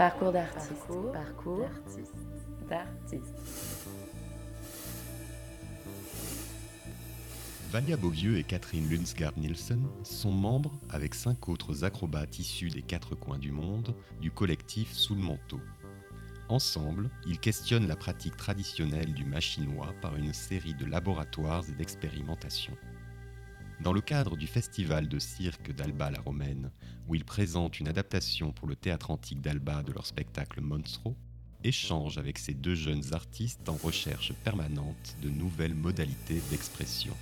Parcours d'artiste. Parcours, d'artiste. Valia Beauvieux et Catherine Lunsgaard Nielsen sont membres, avec cinq autres acrobates issus des quatre coins du monde, du collectif Sous le manteau. Ensemble, ils questionnent la pratique traditionnelle du machinois par une série de laboratoires et d'expérimentations. Dans le cadre du festival de cirque d'Alba la Romaine, où ils présentent une adaptation pour le théâtre antique d'Alba de leur spectacle Monstro, échangent avec ces deux jeunes artistes en recherche permanente de nouvelles modalités d'expression.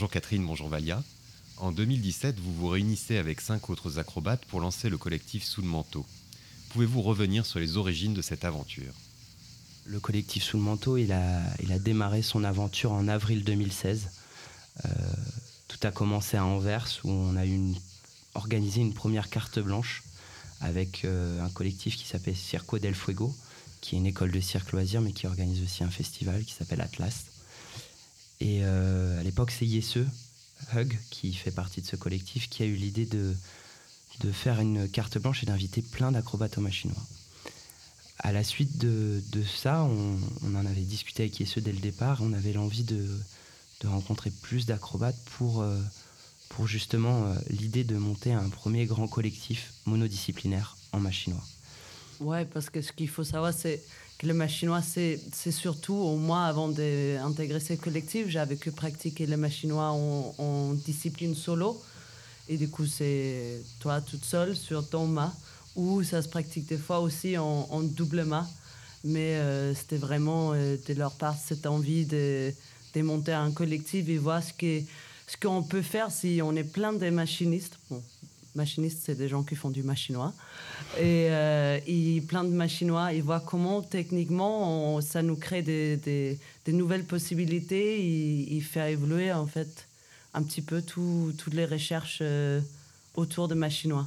Bonjour Catherine, bonjour Valia. En 2017, vous vous réunissez avec cinq autres acrobates pour lancer le collectif Sous le manteau. Pouvez-vous revenir sur les origines de cette aventure? Le collectif Sous le manteau, a, démarré son aventure en avril 2016. Euh, tout a commencé à Anvers où on a organisé une première carte blanche avec euh, un collectif qui s'appelle Circo del Fuego, qui est une école de cirque loisir mais qui organise aussi un festival qui s'appelle Atlas. Et euh, à l'époque, c'est Yesse, Hug, qui fait partie de ce collectif, qui a eu l'idée de, de faire une carte blanche et d'inviter plein d'acrobates au machinois. À la suite de, de ça, on, en avait discuté avec Yesse dès le départ. On avait l'envie de, de, rencontrer plus d'acrobates pour, euh, pour justement euh, l'idée de monter un premier grand collectif monodisciplinaire en machinois. Ouais, parce que ce qu'il faut savoir, c'est le machinois, c'est surtout, moi, avant d'intégrer ce collectif, j'avais que pratiquer le machinois en, discipline solo. Et du coup, c'est toi toute seule sur ton mât, ou ça se pratique des fois aussi en, double mât. Mais euh, c'était vraiment euh, de leur part cette envie de, de, monter un collectif et voir ce qu'on ce peut faire si on est plein de machinistes. Machinistes, c'est des gens qui font du machinois. Et, euh, plein de machinois, ils voient comment techniquement ça nous crée des, des, nouvelles possibilités et, et, faire évoluer en fait un petit peu tout, toutes les recherches euh, autour de machinois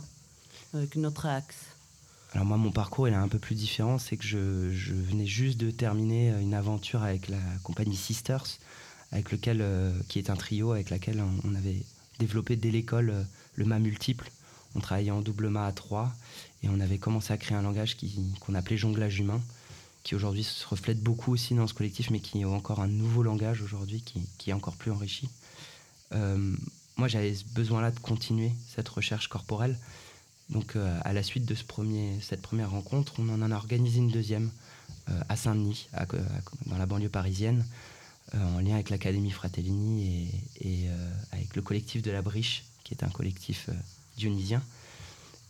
avec notre axe. Alors moi, mon parcours il est un peu plus différent, c'est que je, je, venais juste de terminer une aventure avec la compagnie Sisters, avec lequel, euh, qui est un trio avec laquelle on avait développé dès l'école euh, le mât multiple. On travaillait en double mât à 3 et on avait commencé à créer un langage qu'on appelait jonglage humain, qui aujourd'hui se reflète beaucoup aussi dans ce collectif, mais qui est encore un nouveau langage aujourd'hui qui, est encore plus enrichi. Euh, moi, j'avais besoin-là de continuer cette recherche corporelle. Donc, euh, à la suite de ce premier, cette première rencontre, on en a organisé une deuxième à Saint-Denis, dans la banlieue parisienne, en lien avec l'Académie Fratellini et, euh, avec le collectif de la Briche, qui est un collectif euh, dionysien.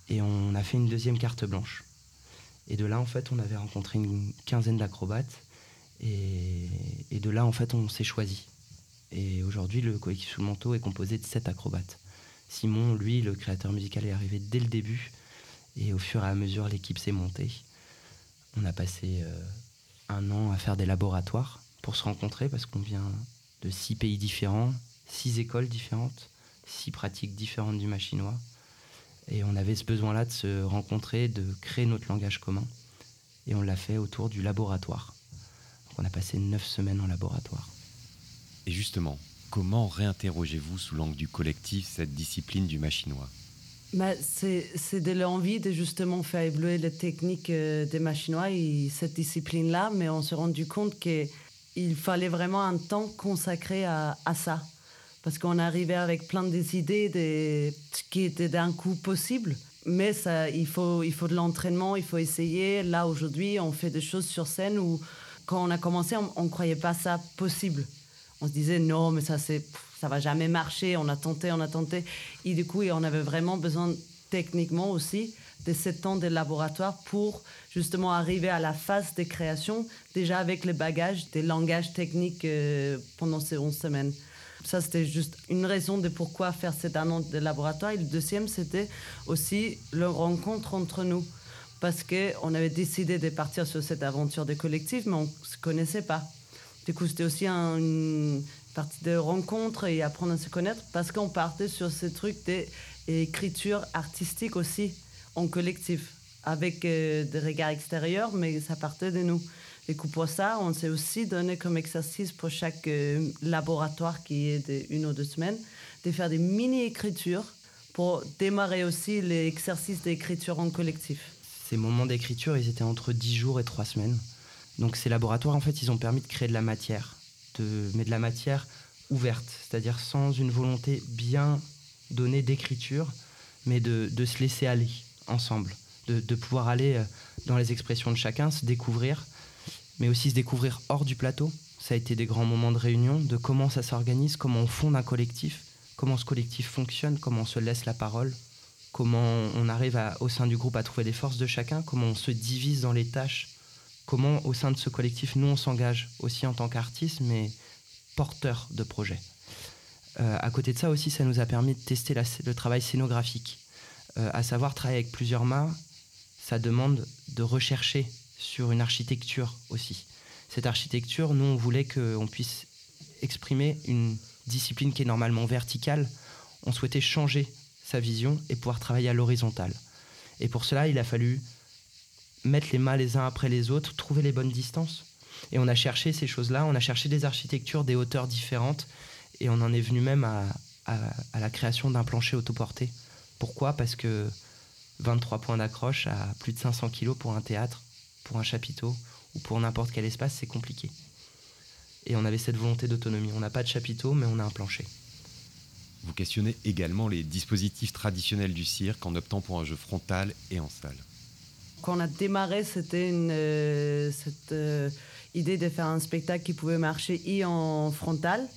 Et on a fait une deuxième carte blanche. Et de là, en fait, on avait rencontré une quinzaine d'acrobates. Et, de là, en fait, on s'est choisi. Et aujourd'hui, le collectif sous le manteau est composé de sept acrobates. Simon, lui, le créateur musical, est arrivé dès le début. Et au fur et à mesure, l'équipe s'est montée. On a passé euh, un an à faire des laboratoires pour se rencontrer parce qu'on vient de six pays différents, six écoles différentes, six pratiques différentes du machinois. Et on avait ce besoin-là de se rencontrer, de créer notre langage commun. Et on l'a fait autour du laboratoire. Donc on a passé neuf semaines en laboratoire. Et justement, comment réinterrogez-vous sous l'angle du collectif cette discipline du machinois? Bah, c'est de l'envie de justement faire évoluer les techniques euh, des machinois et cette discipline-là, mais on s'est rendu compte qu'il fallait vraiment un temps consacré à, à ça. Parce qu'on arrivait avec plein des idées qui était d'un coup possible. Mais ça, il, faut, il faut de l'entraînement, il faut essayer. Là, aujourd'hui, on fait des choses sur scène où, quand on a commencé, on ne croyait pas ça possible. On se disait, non, mais ça, c'est ça va jamais marcher, on a tenté, on a tenté. Et du coup, on avait vraiment besoin techniquement aussi de sept ans de laboratoire pour justement arriver à la phase de création, déjà avec le bagage des langages techniques euh, pendant ces 11 semaines. Ça, c'était juste une raison de pourquoi faire cette annonce de laboratoire. Et le deuxième, c'était aussi le rencontre entre nous. Parce qu'on avait décidé de partir sur cette aventure de collectif, mais on ne se connaissait pas. Du coup, c'était aussi une partie de rencontre et apprendre à se connaître parce qu'on partait sur ce truc d'écriture artistique aussi en collectif, avec euh, des regards extérieurs, mais ça partait de nous. Et pour ça, on s'est aussi donné comme exercice pour chaque euh, laboratoire qui est de ou deux semaines, de faire des mini-écritures pour démarrer aussi l'exercice d'écriture en collectif. Ces moments d'écriture, ils étaient entre 10 jours et 3 semaines. Donc ces laboratoires, en fait, ils ont permis de créer de la matière, de, mais de la matière ouverte, c'est-à-dire sans une volonté bien donnée d'écriture, mais de, se laisser aller ensemble, de, pouvoir aller euh, dans les expressions de chacun, se découvrir mais aussi se découvrir hors du plateau. Ça a été des grands moments de réunion, de comment ça s'organise, comment on fonde un collectif, comment ce collectif fonctionne, comment on se laisse la parole, comment on arrive au sein du groupe à trouver les forces de chacun, comment on se divise dans les tâches, comment au sein de ce collectif, nous, on s'engage aussi en tant qu'artistes, mais porteurs de projets. Euh, à côté de ça aussi, ça nous a permis de tester le travail scénographique. Euh, à savoir, travailler avec plusieurs mains, ça demande de rechercher sur une architecture aussi. Cette architecture, nous, on voulait qu'on puisse exprimer une discipline qui est normalement verticale. On souhaitait changer sa vision et pouvoir travailler à l'horizontale. Et pour cela, il a fallu mettre les mains les uns après les autres, trouver les bonnes distances. Et on a cherché ces choses-là, on a cherché des architectures, des hauteurs différentes, et on en est venu même à, à la création d'un plancher autoporté. Pourquoi? Parce que 23 points d'accroche à plus de 500 kg pour un théâtre, pour un chapiteau ou pour n'importe quel espace, c'est compliqué. Et on avait cette volonté d'autonomie. On n'a pas de chapiteau, mais on a un plancher. Vous questionnez également les dispositifs traditionnels du cirque en optant pour un jeu frontal et en salle. Quand on a démarré, c'était une, euh, cette euh, idée de faire un spectacle qui pouvait marcher et en frontal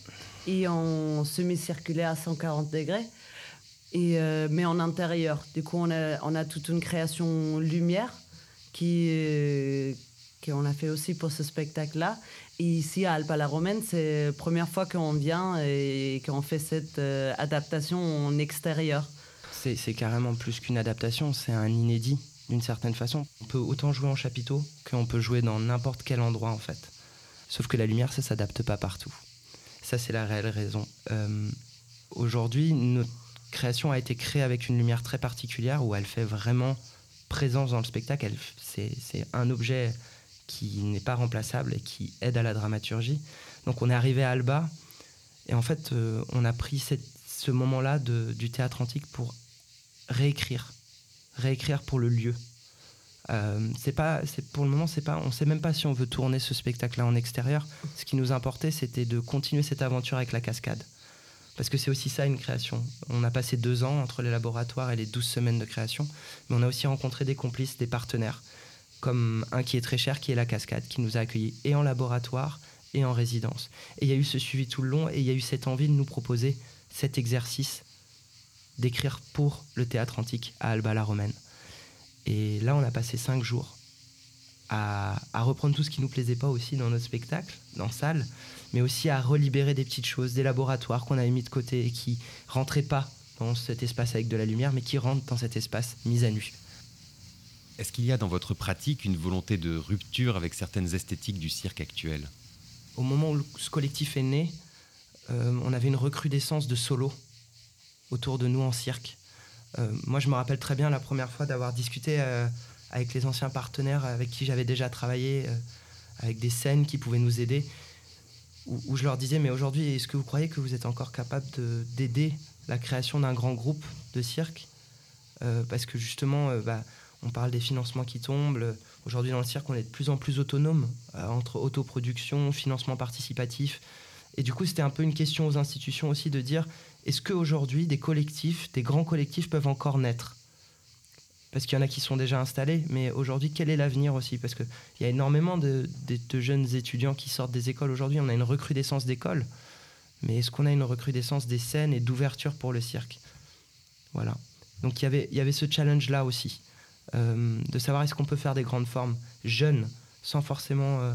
et en semi-circulaire à 140 degrés, euh, mais en intérieur. Du coup, on a, toute une création lumière qui, euh, qu'on a fait aussi pour ce spectacle-là. Et ici, à Alba la Romaine, c'est la première fois qu'on vient et qu'on fait cette euh, adaptation en extérieur. C'est, c'est carrément plus qu'une adaptation, c'est un inédit d'une certaine façon. On peut autant jouer en chapiteau qu'on peut jouer dans n'importe quel endroit en fait. Sauf que la lumière, ça s'adapte pas partout. Ça, c'est la réelle raison. Euh, aujourd'hui, notre création a été créée avec une lumière très particulière où elle fait vraiment présence dans le spectacle. C'est un objet qui n'est pas remplaçable et qui aide à la dramaturgie. Donc on est arrivé à Alba et en fait euh, on a pris ce moment-là du théâtre antique pour réécrire, réécrire pour le lieu. Euh, c'est pas, pour le moment, c'est pas, on sait même pas si on veut tourner ce spectacle-là en extérieur. Ce qui nous importait, c'était de continuer cette aventure avec la cascade. Parce que c'est aussi ça une création. On a passé deux ans entre les laboratoires et les douze semaines de création, mais on a aussi rencontré des complices, des partenaires, comme un qui est très cher, qui est la Cascade, qui nous a accueillis et en laboratoire et en résidence. Et il y a eu ce suivi tout le long et il y a eu cette envie de nous proposer cet exercice d'écrire pour le théâtre antique à Alba la Romaine. Et là, on a passé cinq jours à, à reprendre tout ce qui nous plaisait pas aussi dans notre spectacle, dans salle, mais aussi à relibérer des petites choses, des laboratoires qu'on avait mis de côté et qui rentraient pas dans cet espace avec de la lumière, mais qui rentrent dans cet espace mis à nu. Est-ce qu'il y a dans votre pratique une volonté de rupture avec certaines esthétiques du cirque actuel? Au moment où ce collectif est né, euh, on avait une recrudescence de solo autour de nous en cirque. Euh, moi, je me rappelle très bien la première fois d'avoir discuté euh, avec les anciens partenaires avec qui j'avais déjà travaillé, avec des scènes qui pouvaient nous aider où, je leur disais, mais aujourd'hui, est-ce que vous croyez que vous êtes encore capable d'aider la création d'un grand groupe de cirque? Euh, Parce que justement, euh, bah, on parle des financements qui tombent. Aujourd'hui, dans le cirque, on est de plus en plus autonome euh, entre autoproduction, financement participatif. Et du coup, c'était un peu une question aux institutions aussi de dire, est-ce qu'aujourd'hui, des collectifs, des grands collectifs peuvent encore naître? Parce qu'il y en a qui sont déjà installés, mais aujourd'hui, quel est l'avenir aussi? Parce qu'il y a énormément de, jeunes étudiants qui sortent des écoles aujourd'hui, on a une recrudescence d'écoles, mais est-ce qu'on a une recrudescence des scènes et d'ouverture pour le cirque? Voilà. Donc il y avait, ce challenge-là aussi, euh, de savoir est-ce qu'on peut faire des grandes formes jeunes, sans forcément... Euh,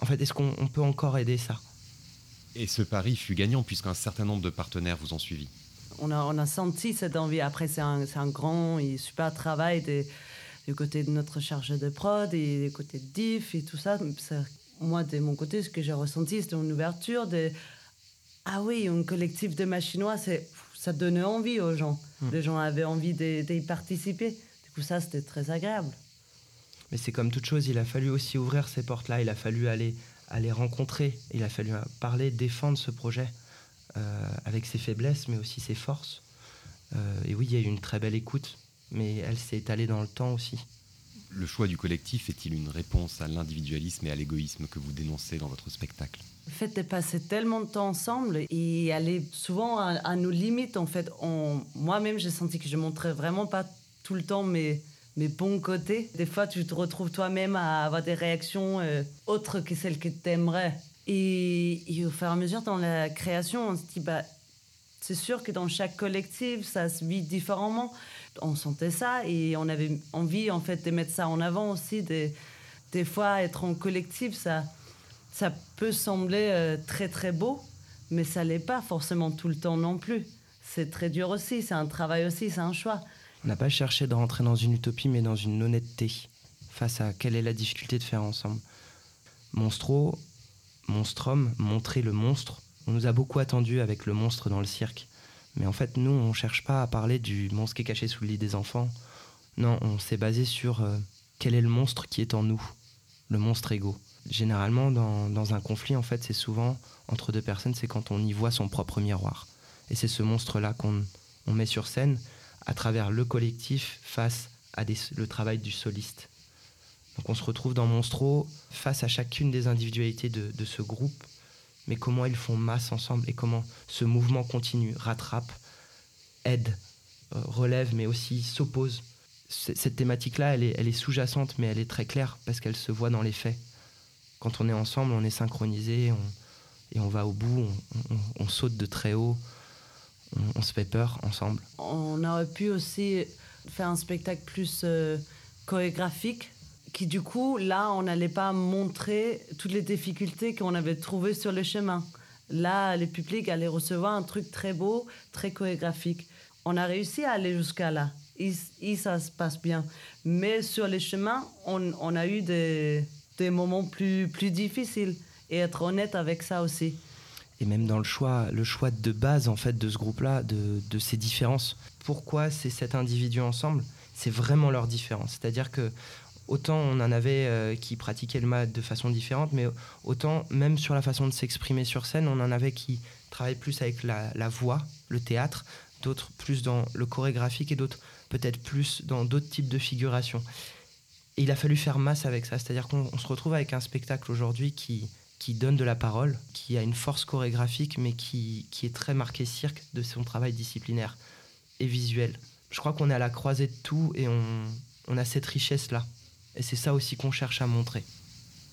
en fait, est-ce qu'on peut encore aider ça? Et ce pari fut gagnant puisqu'un certain nombre de partenaires vous ont suivi. On a, on a senti cette envie. Après, c'est un, un, grand et super travail des, du côté de notre charge de prod et du côté de DIF et tout ça. Moi, de mon côté, ce que j'ai ressenti, c'était une ouverture de Ah oui, un collectif de machinois, ça donnait envie aux gens. Hmm. Les gens avaient envie d'y participer. Du coup, ça, c'était très agréable. Mais c'est comme toute chose, il a fallu aussi ouvrir ces portes-là, il a fallu aller, aller rencontrer, il a fallu parler, défendre ce projet avec ses faiblesses, mais aussi ses forces. Euh, et oui, il y a eu une très belle écoute, mais elle s'est étalée dans le temps aussi. Le choix du collectif est-il une réponse à l'individualisme et à l'égoïsme que vous dénoncez dans votre spectacle? Le fait de passer tellement de temps ensemble et aller souvent à, nos limites, en fait, moi-même j'ai senti que je montrais vraiment pas tout le temps mes, mes bons côtés. Des fois, tu te retrouves toi-même à avoir des réactions euh, autres que celles que tu aimerais. Et, au fur et à mesure, dans la création, on se dit, bah, c'est sûr que dans chaque collectif, ça se vit différemment. On sentait ça et on avait envie, en fait, de mettre ça en avant aussi. Des, des fois, être en collectif, ça, ça peut sembler euh, très, très beau, mais ça l'est pas forcément tout le temps non plus. C'est très dur aussi, c'est un travail aussi, c'est un choix. On n'a pas cherché de rentrer dans une utopie, mais dans une honnêteté face à quelle est la difficulté de faire ensemble. Monstro, Monstrum, montrer le monstre. On nous a beaucoup attendu avec le monstre dans le cirque. Mais en fait, nous, on ne cherche pas à parler du monstre qui est caché sous le lit des enfants. Non, on s'est basé sur euh, quel est le monstre qui est en nous, le monstre égaux. Généralement, dans, dans un conflit, en fait, c'est souvent entre deux personnes, c'est quand on y voit son propre miroir. Et c'est ce monstre-là qu'on on met sur scène à travers le collectif face à le travail du soliste. Donc on se retrouve dans Monstro face à chacune des individualités de, ce groupe, mais comment ils font masse ensemble et comment ce mouvement continue, rattrape, aide, euh, relève, mais aussi s'oppose. Cette thématique-là, elle est, sous-jacente, mais elle est très claire parce qu'elle se voit dans les faits. Quand on est ensemble, on est synchronisé et on va au bout, on saute de très haut, on, se fait peur ensemble. On aurait pu aussi faire un spectacle plus euh, chorégraphique qui du coup, là, on n'allait pas montrer toutes les difficultés qu'on avait trouvées sur le chemin. Là, le public allait recevoir un truc très beau, très chorégraphique. On a réussi à aller jusqu'à là. Et, ça se passe bien. Mais sur les chemins, on, a eu des, des moments plus, plus difficiles. Et être honnête avec ça aussi et même dans le choix, le choix de base en fait de ce groupe-là, de, de, ces différences. Pourquoi c'est cet individu ensemble? C'est vraiment leur différence. C'est-à-dire que autant on en avait euh, qui pratiquaient le mat de façon différente, mais autant même sur la façon de s'exprimer sur scène, on en avait qui travaillaient plus avec la, voix, le théâtre, d'autres plus dans le chorégraphique et d'autres peut-être plus dans d'autres types de figurations. Et il a fallu faire masse avec ça, c'est-à-dire qu'on se retrouve avec un spectacle aujourd'hui qui donne de la parole, qui a une force chorégraphique, mais qui, est très marqué cirque de son travail disciplinaire et visuel. Je crois qu'on est à la croisée de tout et on, on a cette richesse-là. Et c'est ça aussi qu'on cherche à montrer.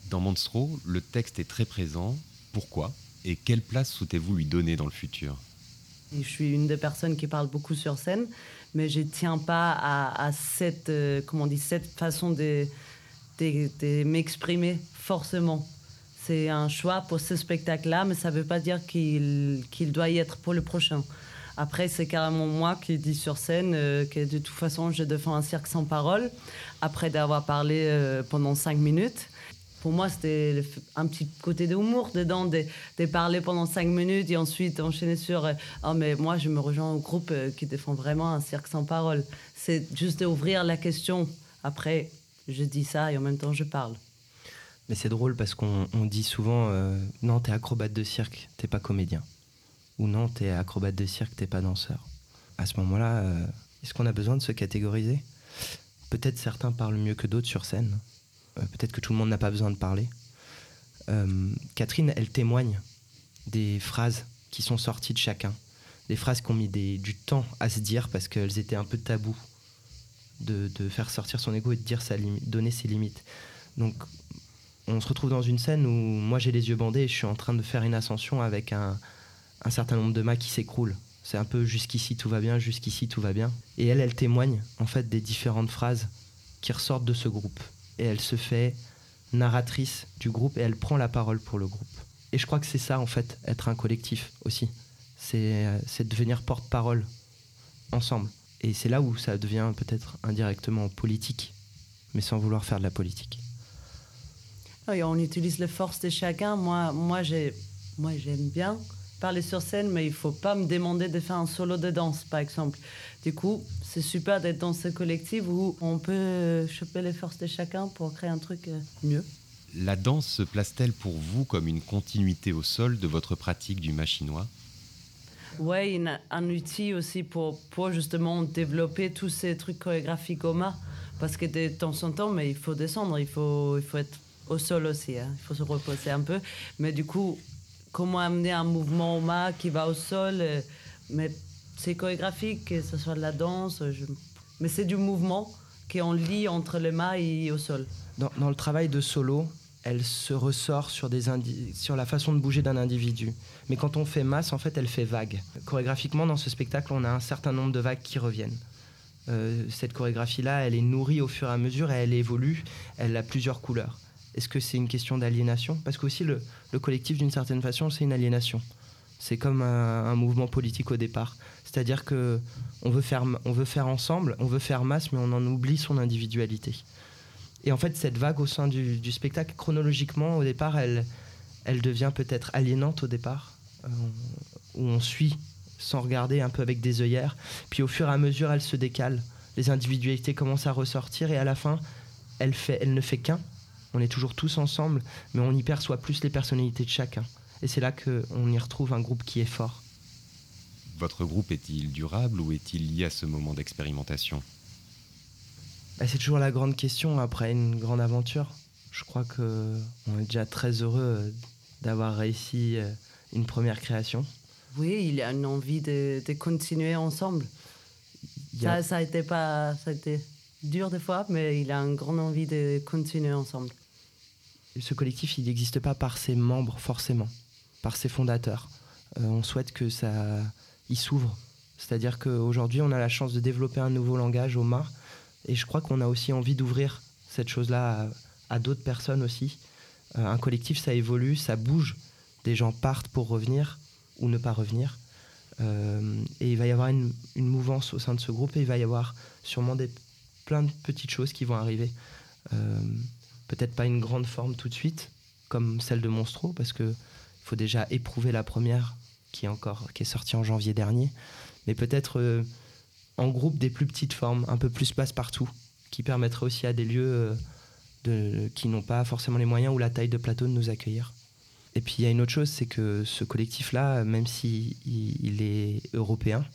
Dans Monstro, le texte est très présent. Pourquoi Et quelle place souhaitez-vous lui donner dans le futur? Je suis une des personnes qui parle beaucoup sur scène, mais je ne tiens pas à, à cette, euh, comment on dit, cette façon de, de, de m'exprimer forcément. C'est un choix pour ce spectacle-là, mais ça ne veut pas dire qu'il doit y être pour le prochain. Après, c'est carrément moi qui dis sur scène euh, que de toute façon, je défends un cirque sans parole, après d'avoir parlé euh, pendant cinq minutes. Pour moi, c'était un petit côté d'humour dedans, de, de, parler pendant cinq minutes et ensuite enchaîner sur euh, oh, mais moi, je me rejoins au groupe qui défend vraiment un cirque sans parole. C'est juste d'ouvrir la question. Après, je dis ça et en même temps, je parle. Mais c'est drôle parce qu'on dit souvent non, t'es acrobate de cirque, t'es pas comédien. Ou non, t'es acrobate de cirque, t'es pas danseur. À ce moment-là, euh, est-ce qu'on a besoin de se catégoriser? Peut-être certains parlent mieux que d'autres sur scène. Euh, peut-être que tout le monde n'a pas besoin de parler. Catherine, elle témoigne des phrases qui sont sorties de chacun. Des phrases qui ont mis du temps à se dire parce qu'elles étaient un peu tabous. De, de, faire sortir son ego et de dire sa donner ses limites. Donc on se retrouve dans une scène où moi j'ai les yeux bandés et je suis en train de faire une ascension avec un, certain nombre de mâts qui s'écroulent. C'est un peu jusqu'ici tout va bien, jusqu'ici tout va bien. Et elle, elle témoigne en fait des différentes phrases qui ressortent de ce groupe. Et elle se fait narratrice du groupe et elle prend la parole pour le groupe. Et je crois que c'est ça, en fait, être un collectif aussi. C'est devenir porte-parole ensemble. Et c'est là où ça devient peut-être indirectement politique, mais sans vouloir faire de la politique. on utilise les forces de chacun. Moi, moi, moi j'aime bien parler sur scène, mais il faut pas me demander de faire un solo de danse, par exemple. Du coup, c'est super d'être dans ce collectif où on peut choper les forces de chacun pour créer un truc euh, mieux. La danse se place-t-elle pour vous comme une continuité au sol de votre pratique du machinois? Oui, un outil aussi pour, pour justement développer tous ces trucs chorégraphiques au mât. Parce que de temps en temps, mais il faut descendre, il faut, il faut être au sol aussi, hein. il faut se reposer un peu. Mais du coup, comment amener un mouvement au mât qui va au sol euh, Mais c'est chorégraphique, que ce soit de la danse, mais c'est du mouvement qu'on lit entre le mât et au sol. Dans, le travail de solo, elle se ressort sur la façon de bouger d'un individu. Mais quand on fait masse, en fait, elle fait vague. Chorégraphiquement, dans ce spectacle, on a un certain nombre de vagues qui reviennent. Euh, cette chorégraphie-là, elle est nourrie au fur et à mesure et elle évolue, elle a plusieurs couleurs. Est-ce que c'est une question d'aliénation? Parce qu'aussi, le, le collectif, d'une certaine façon, c'est une aliénation. C'est comme un, mouvement politique au départ. C'est-à-dire que on veut, faire, on veut faire ensemble, on veut faire masse, mais on en oublie son individualité. Et en fait, cette vague au sein du, spectacle, chronologiquement, au départ, elle, elle devient peut-être aliénante au départ, euh, où on suit sans regarder un peu avec des œillères. Puis au fur et à mesure, elle se décale. Les individualités commencent à ressortir et à la fin, elle, fait, elle ne fait qu'un. On est toujours tous ensemble, mais on y perçoit plus les personnalités de chacun. Et c'est là qu'on y retrouve un groupe qui est fort. Votre groupe est-il durable ou est-il lié à ce moment d'expérimentation? Bah, c'est toujours la grande question après une grande aventure. Je crois qu'on est déjà très heureux euh, d'avoir réussi euh, une première création. Oui, il y a une envie de, continuer ensemble. Ça, ça, a été pas, ça a été dur des fois, mais il a une grande envie de continuer ensemble. Ce collectif, il n'existe pas par ses membres forcément, par ses fondateurs. Euh, on souhaite que ça, il s'ouvre. C'est-à-dire qu'aujourd'hui, on a la chance de développer un nouveau langage au MAR et je crois qu'on a aussi envie d'ouvrir cette chose-là à, d'autres personnes aussi. Euh, un collectif, ça évolue, ça bouge. Des gens partent pour revenir ou ne pas revenir. Euh, et il va y avoir une, mouvance au sein de ce groupe et il va y avoir sûrement des, plein de petites choses qui vont arriver. Euh, peut-être pas une grande forme tout de suite, comme celle de Monstro, parce qu'il faut déjà éprouver la première qui est, encore, qui est sortie en janvier dernier. Mais peut-être en groupe des plus petites formes, un peu plus passe-partout, qui permettraient aussi à des lieux euh, qui n'ont pas forcément les moyens ou la taille de plateau de nous accueillir. Et puis il y a une autre chose, c'est que ce collectif-là, même s'il il est européen,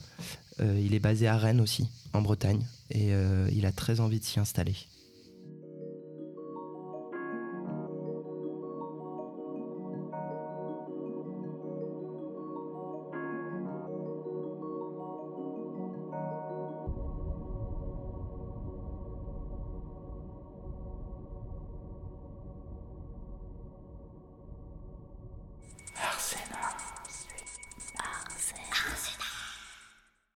euh, il est basé à Rennes aussi, en Bretagne, et euh, il a très envie de s'y installer.